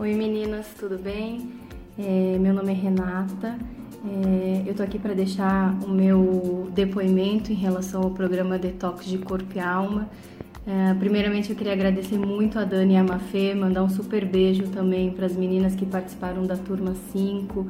Oi meninas, tudo bem? É, meu nome é Renata. É, eu tô aqui para deixar o meu depoimento em relação ao programa Detox de Corpo e Alma. É, primeiramente, eu queria agradecer muito a Dani e a Mafê, mandar um super beijo também para as meninas que participaram da turma 5.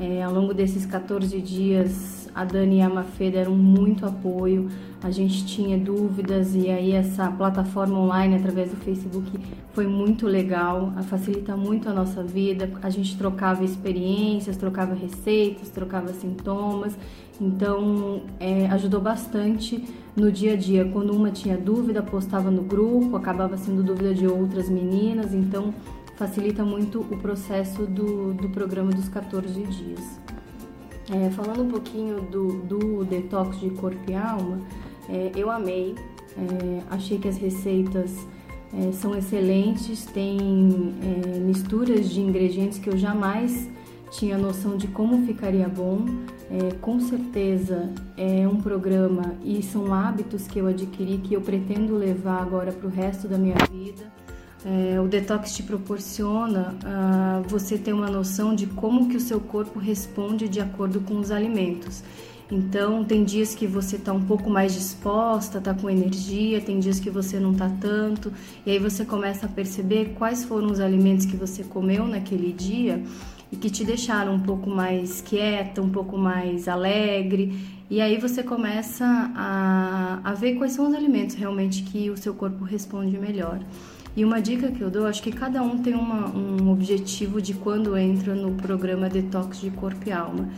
É, ao longo desses 14 dias, a Dani e a Mafê deram muito apoio. A gente tinha dúvidas e aí essa plataforma online através do Facebook foi muito legal, facilita muito a nossa vida. A gente trocava experiências, trocava receitas, trocava sintomas. Então, é, ajudou bastante no dia a dia. Quando uma tinha dúvida, postava no grupo, acabava sendo dúvida de outras meninas, então facilita muito o processo do, do programa dos 14 dias. É, falando um pouquinho do, do detox de corpo e alma, é, eu amei, é, achei que as receitas é, são excelentes, tem é, misturas de ingredientes que eu jamais tinha noção de como ficaria bom. É, com certeza é um programa e são hábitos que eu adquiri que eu pretendo levar agora para o resto da minha vida. É, o detox te proporciona uh, você ter uma noção de como que o seu corpo responde de acordo com os alimentos. Então, tem dias que você está um pouco mais disposta, está com energia, tem dias que você não está tanto, e aí você começa a perceber quais foram os alimentos que você comeu naquele dia e que te deixaram um pouco mais quieta, um pouco mais alegre. E aí você começa a, a ver quais são os alimentos realmente que o seu corpo responde melhor. E uma dica que eu dou, acho que cada um tem uma, um objetivo de quando entra no programa Detox de Corpo e Alma.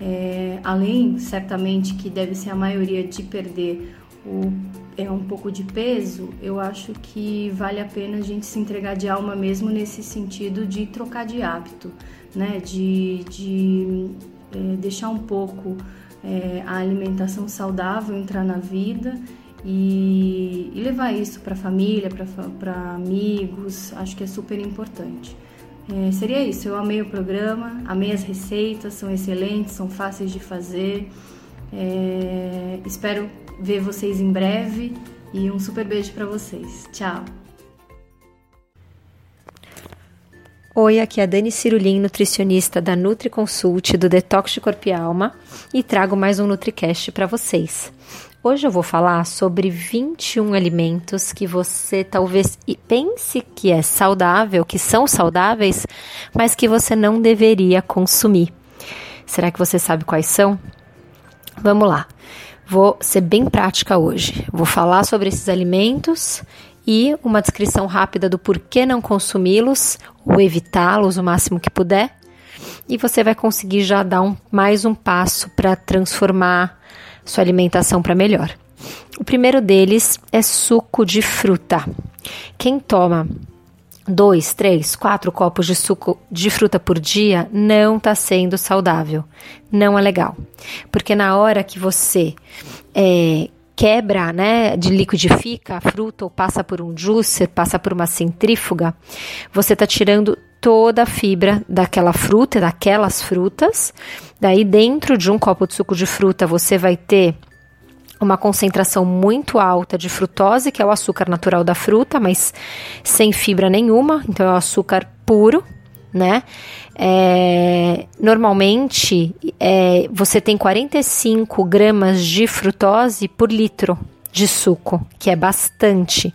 É, além, certamente, que deve ser a maioria de perder o, é, um pouco de peso, eu acho que vale a pena a gente se entregar de alma mesmo nesse sentido de trocar de hábito né? De, de é, deixar um pouco é, a alimentação saudável entrar na vida e, e levar isso para a família, para amigos, acho que é super importante. É, seria isso, eu amei o programa, amei as receitas, são excelentes, são fáceis de fazer. É, espero ver vocês em breve e um super beijo para vocês. Tchau! Oi, aqui é a Dani Cirulim, nutricionista da Nutri Consult do Detox de Corpo e Alma e trago mais um NutriCast para vocês. Hoje eu vou falar sobre 21 alimentos que você talvez pense que é saudável, que são saudáveis, mas que você não deveria consumir. Será que você sabe quais são? Vamos lá. Vou ser bem prática hoje. Vou falar sobre esses alimentos e uma descrição rápida do porquê não consumi-los ou evitá-los o máximo que puder. E você vai conseguir já dar um, mais um passo para transformar sua alimentação para melhor. O primeiro deles é suco de fruta. Quem toma dois, três, quatro copos de suco de fruta por dia não está sendo saudável. Não é legal. Porque na hora que você é, quebra, né, de liquidifica a fruta ou passa por um juicer, passa por uma centrífuga, você está tirando toda a fibra daquela fruta, daquelas frutas. Daí dentro de um copo de suco de fruta você vai ter uma concentração muito alta de frutose, que é o açúcar natural da fruta, mas sem fibra nenhuma, então é o açúcar puro, né? É, normalmente é, você tem 45 gramas de frutose por litro de suco, que é bastante.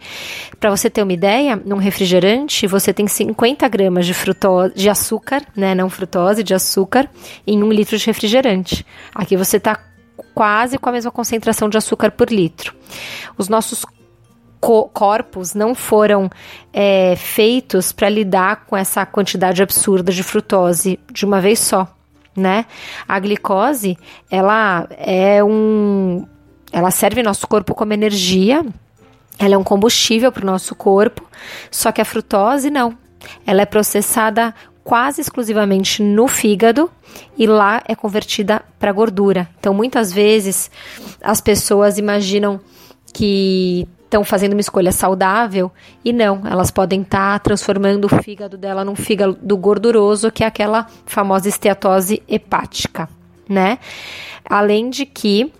Para você ter uma ideia, num refrigerante você tem 50 gramas de, frutose, de açúcar, né? Não frutose, de açúcar, em um litro de refrigerante. Aqui você está quase com a mesma concentração de açúcar por litro. Os nossos corpos não foram é, feitos para lidar com essa quantidade absurda de frutose de uma vez só, né? A glicose, ela é um, ela serve nosso corpo como energia, ela é um combustível para o nosso corpo, só que a frutose não. Ela é processada quase exclusivamente no fígado e lá é convertida para gordura. Então, muitas vezes as pessoas imaginam que estão fazendo uma escolha saudável e não, elas podem estar tá transformando o fígado dela num fígado gorduroso, que é aquela famosa esteatose hepática, né? Além de que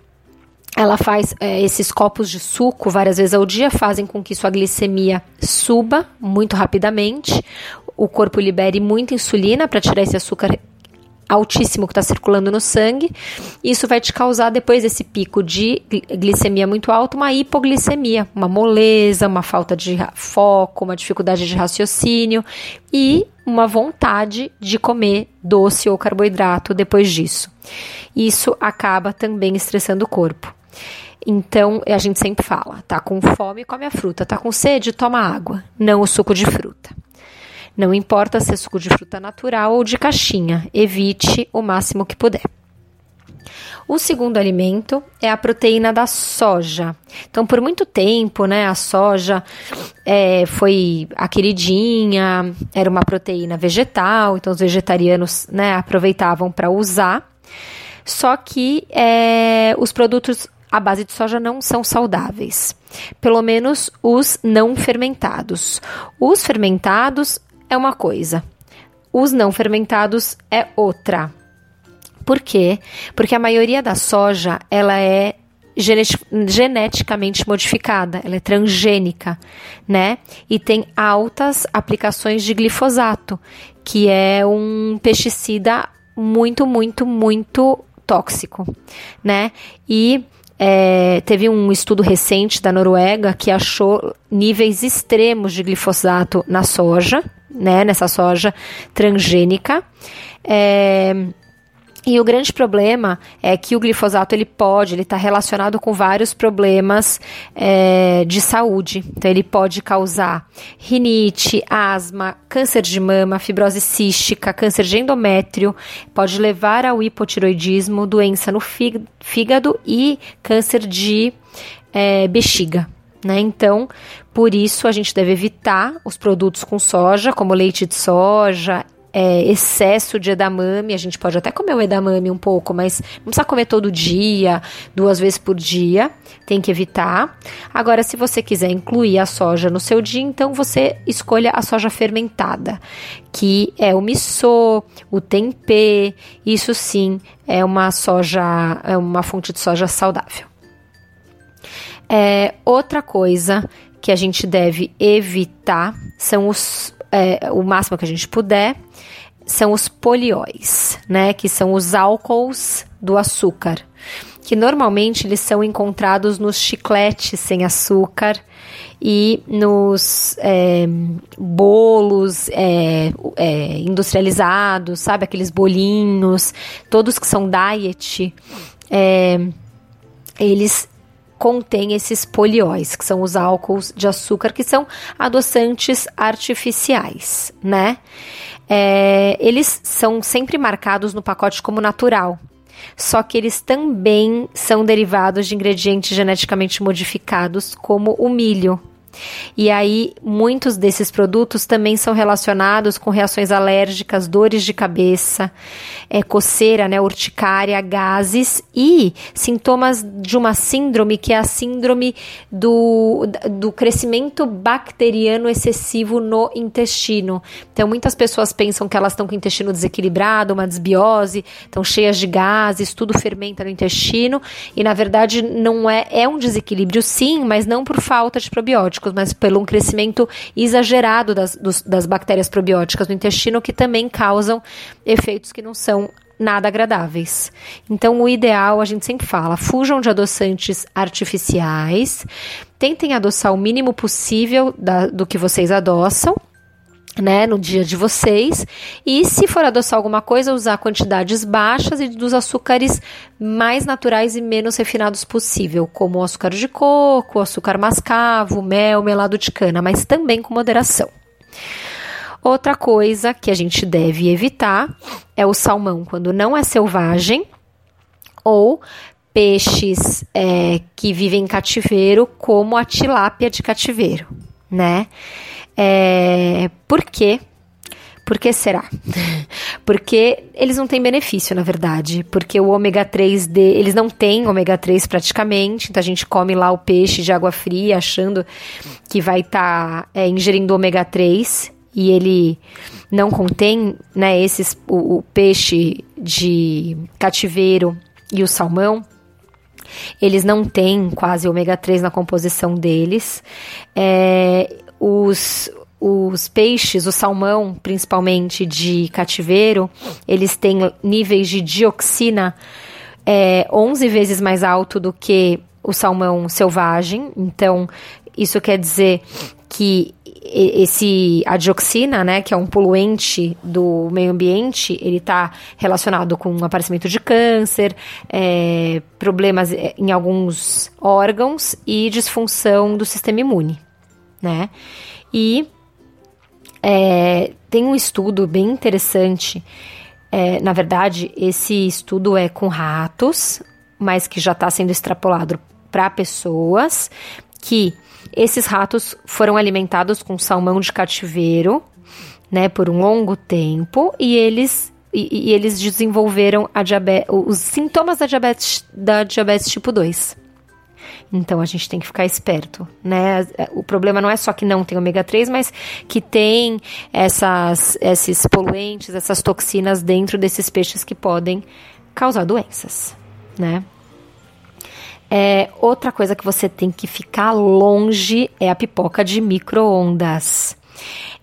ela faz é, esses copos de suco várias vezes ao dia, fazem com que sua glicemia suba muito rapidamente. o corpo libere muita insulina para tirar esse açúcar altíssimo que está circulando no sangue. Isso vai te causar, depois desse pico de glicemia muito alto, uma hipoglicemia, uma moleza, uma falta de foco, uma dificuldade de raciocínio e uma vontade de comer doce ou carboidrato depois disso. Isso acaba também estressando o corpo. Então, a gente sempre fala, tá com fome, come a fruta, tá com sede, toma água, não o suco de fruta. Não importa se é suco de fruta natural ou de caixinha, evite o máximo que puder. O segundo alimento é a proteína da soja. Então, por muito tempo, né, a soja é, foi a queridinha, era uma proteína vegetal, então os vegetarianos né, aproveitavam para usar. Só que é, os produtos à base de soja não são saudáveis, pelo menos os não fermentados. Os fermentados é uma coisa, os não fermentados é outra. Por quê? Porque a maioria da soja ela é geneticamente modificada, ela é transgênica, né? E tem altas aplicações de glifosato, que é um pesticida muito, muito, muito tóxico, né? E é, teve um estudo recente da Noruega que achou níveis extremos de glifosato na soja, né, nessa soja transgênica. É, e o grande problema é que o glifosato ele pode, ele está relacionado com vários problemas é, de saúde. Então ele pode causar rinite, asma, câncer de mama, fibrose cística, câncer de endométrio, pode levar ao hipotiroidismo, doença no fígado e câncer de é, bexiga. Né? Então, por isso a gente deve evitar os produtos com soja, como leite de soja, é, excesso de edamame, a gente pode até comer o edamame um pouco, mas não precisa comer todo dia, duas vezes por dia, tem que evitar. Agora, se você quiser incluir a soja no seu dia, então você escolha a soja fermentada, que é o miso, o tempê, isso sim é uma soja, é uma fonte de soja saudável. É, outra coisa que a gente deve evitar são os é, o máximo que a gente puder são os polióis, né? Que são os álcools do açúcar, que normalmente eles são encontrados nos chicletes sem açúcar e nos é, bolos é, é, industrializados, sabe? Aqueles bolinhos, todos que são diet, é, eles contém esses polióis, que são os álcools de açúcar, que são adoçantes artificiais, né? É, eles são sempre marcados no pacote como natural, só que eles também são derivados de ingredientes geneticamente modificados, como o milho. E aí, muitos desses produtos também são relacionados com reações alérgicas, dores de cabeça, é, coceira, né, urticária, gases e sintomas de uma síndrome que é a síndrome do, do crescimento bacteriano excessivo no intestino. Então, muitas pessoas pensam que elas estão com o intestino desequilibrado, uma desbiose, estão cheias de gases, tudo fermenta no intestino, e na verdade não é, é um desequilíbrio sim, mas não por falta de probióticos probióticos, mas pelo um crescimento exagerado das, dos, das bactérias probióticas no intestino, que também causam efeitos que não são nada agradáveis. Então, o ideal, a gente sempre fala, fujam de adoçantes artificiais, tentem adoçar o mínimo possível da, do que vocês adoçam, né, no dia de vocês. E se for adoçar alguma coisa, usar quantidades baixas e dos açúcares mais naturais e menos refinados possível, como o açúcar de coco, o açúcar mascavo, mel, melado de cana, mas também com moderação. Outra coisa que a gente deve evitar é o salmão quando não é selvagem ou peixes é, que vivem em cativeiro, como a tilápia de cativeiro, né? É, por quê? Por que será? Porque eles não têm benefício, na verdade. Porque o ômega 3 de, eles não têm ômega 3 praticamente. Então a gente come lá o peixe de água fria, achando que vai estar tá, é, ingerindo ômega 3 e ele não contém, né, esses o, o peixe de cativeiro e o salmão. Eles não têm quase ômega 3 na composição deles. É, os, os peixes, o salmão, principalmente de cativeiro, eles têm níveis de dioxina é, 11 vezes mais alto do que o salmão selvagem. Então, isso quer dizer que esse a dioxina, né, que é um poluente do meio ambiente, ele está relacionado com o aparecimento de câncer, é, problemas é, em alguns órgãos e disfunção do sistema imune, né? E é, tem um estudo bem interessante. É, na verdade, esse estudo é com ratos, mas que já está sendo extrapolado para pessoas que esses ratos foram alimentados com salmão de cativeiro, né, por um longo tempo e eles e, e eles desenvolveram diabetes, os sintomas da diabetes, da diabetes tipo 2. Então a gente tem que ficar esperto, né? O problema não é só que não tem ômega 3, mas que tem essas, esses poluentes, essas toxinas dentro desses peixes que podem causar doenças, né? É, outra coisa que você tem que ficar longe é a pipoca de micro-ondas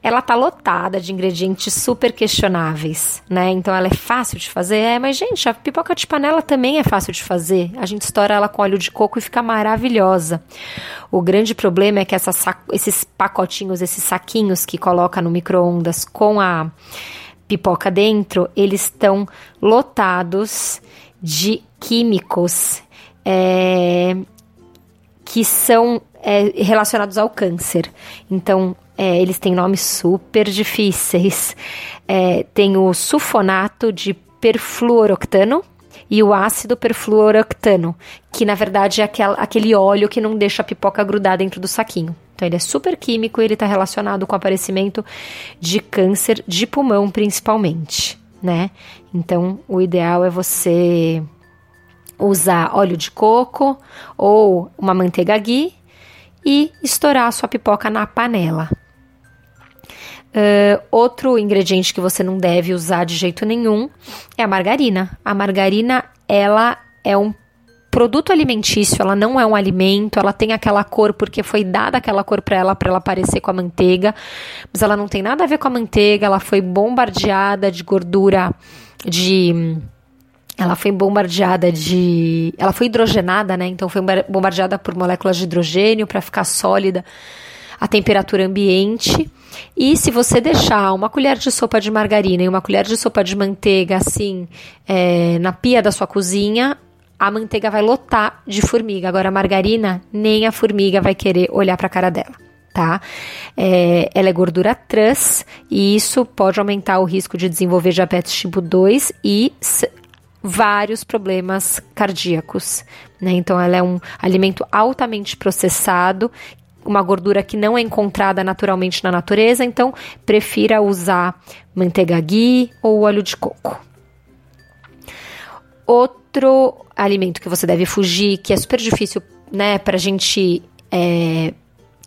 ela tá lotada de ingredientes super questionáveis, né? Então ela é fácil de fazer. É, mas gente, a pipoca de panela também é fácil de fazer. A gente estoura ela com óleo de coco e fica maravilhosa. O grande problema é que esses pacotinhos, esses saquinhos que coloca no micro-ondas com a pipoca dentro, eles estão lotados de químicos é, que são é, relacionados ao câncer. Então, é, eles têm nomes super difíceis. É, tem o sulfonato de perfluoroctano e o ácido perfluoroctano, que na verdade é aquel, aquele óleo que não deixa a pipoca grudar dentro do saquinho. Então ele é super químico e ele está relacionado com o aparecimento de câncer de pulmão principalmente, né? Então o ideal é você usar óleo de coco ou uma manteiga ghee e estourar a sua pipoca na panela. Uh, outro ingrediente que você não deve usar de jeito nenhum é a margarina. A margarina, ela é um produto alimentício, ela não é um alimento, ela tem aquela cor porque foi dada aquela cor para ela para ela parecer com a manteiga, mas ela não tem nada a ver com a manteiga, ela foi bombardeada de gordura de ela foi bombardeada de. Ela foi hidrogenada, né? Então foi bombardeada por moléculas de hidrogênio para ficar sólida a temperatura ambiente. E se você deixar uma colher de sopa de margarina e uma colher de sopa de manteiga assim é, na pia da sua cozinha, a manteiga vai lotar de formiga. Agora a margarina, nem a formiga vai querer olhar para a cara dela. Tá? É, ela é gordura trans e isso pode aumentar o risco de desenvolver diabetes tipo 2 e vários problemas cardíacos. Né? Então, ela é um alimento altamente processado, uma gordura que não é encontrada naturalmente na natureza, então prefira usar manteiga ghee ou óleo de coco. Outro alimento que você deve fugir, que é super difícil né, para a gente é,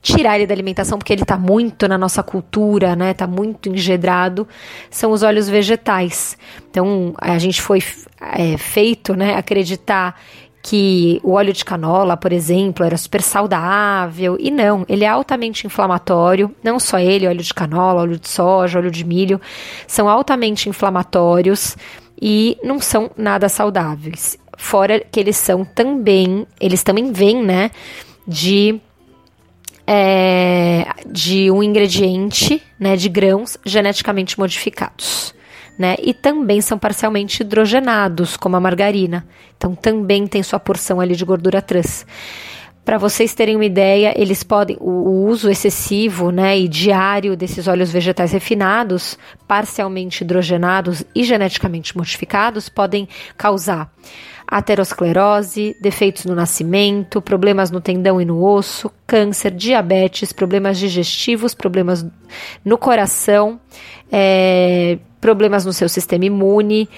tirar ele da alimentação, porque ele está muito na nossa cultura, né? Tá muito engedrado, são os óleos vegetais. Então, a gente foi é, feito, né, acreditar que o óleo de canola, por exemplo, era super saudável, e não, ele é altamente inflamatório, não só ele, óleo de canola, óleo de soja, óleo de milho, são altamente inflamatórios e não são nada saudáveis. Fora que eles são também, eles também vêm, né, de é, de um ingrediente, né, de grãos geneticamente modificados. Né, e também são parcialmente hidrogenados, como a margarina. Então também tem sua porção ali de gordura trans. Para vocês terem uma ideia, eles podem o, o uso excessivo, né, e diário desses óleos vegetais refinados, parcialmente hidrogenados e geneticamente modificados, podem causar aterosclerose, defeitos no nascimento, problemas no tendão e no osso, câncer, diabetes, problemas digestivos, problemas no coração, é, problemas no seu sistema imune,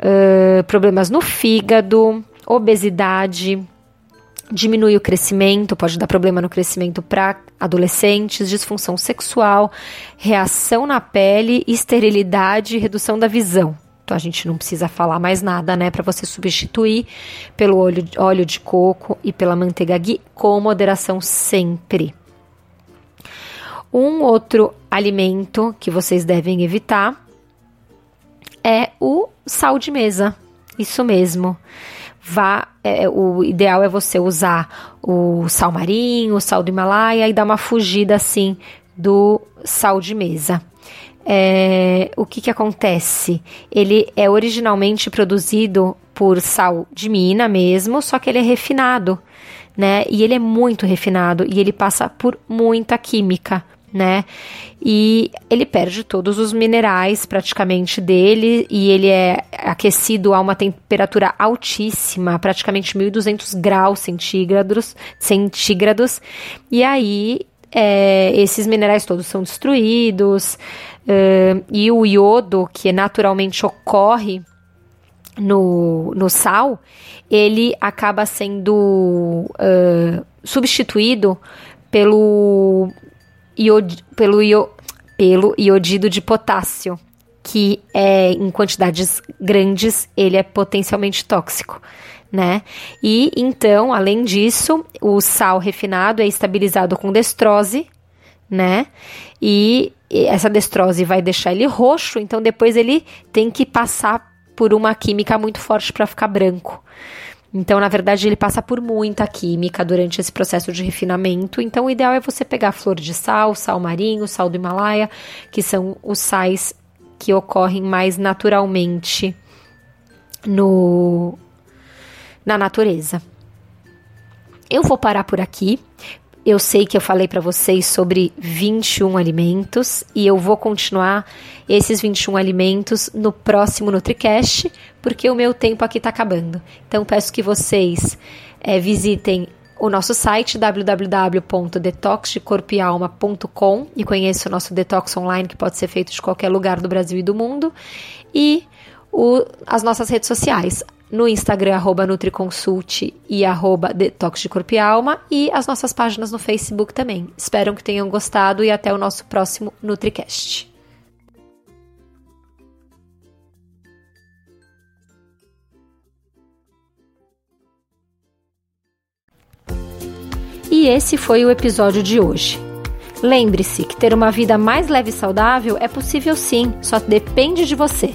uh, problemas no fígado, obesidade, diminui o crescimento, pode dar problema no crescimento para adolescentes, disfunção sexual, reação na pele, esterilidade e redução da visão. A gente não precisa falar mais nada, né, para você substituir pelo óleo, óleo de coco e pela manteiga ghee com moderação sempre. Um outro alimento que vocês devem evitar é o sal de mesa. Isso mesmo. Vá, é, o ideal é você usar o sal marinho, o sal do Himalaia e dar uma fugida assim do sal de mesa. É, o que, que acontece? Ele é originalmente produzido por sal de mina mesmo, só que ele é refinado, né? E ele é muito refinado e ele passa por muita química, né? E ele perde todos os minerais praticamente dele e ele é aquecido a uma temperatura altíssima, praticamente 1200 graus centígrados, centígrados. E aí é, esses minerais todos são destruídos uh, e o iodo, que naturalmente ocorre no, no sal, ele acaba sendo uh, substituído pelo, iod, pelo, io, pelo iodido de potássio, que é em quantidades grandes, ele é potencialmente tóxico né? E então, além disso, o sal refinado é estabilizado com destrose, né? E essa destrose vai deixar ele roxo, então depois ele tem que passar por uma química muito forte para ficar branco. Então, na verdade, ele passa por muita química durante esse processo de refinamento. Então, o ideal é você pegar flor de sal, sal marinho, sal do Himalaia, que são os sais que ocorrem mais naturalmente no, na natureza. Eu vou parar por aqui. Eu sei que eu falei para vocês sobre 21 alimentos e eu vou continuar esses 21 alimentos no próximo NutriCast, porque o meu tempo aqui está acabando. Então peço que vocês é, visitem o nosso site www.detoxdecorpialma.com e conheça o nosso detox online que pode ser feito de qualquer lugar do Brasil e do mundo e o, as nossas redes sociais no Instagram, arroba NutriConsult e arroba Detox de Corpo e Alma e as nossas páginas no Facebook também. Espero que tenham gostado e até o nosso próximo NutriCast. E esse foi o episódio de hoje. Lembre-se que ter uma vida mais leve e saudável é possível sim, só depende de você.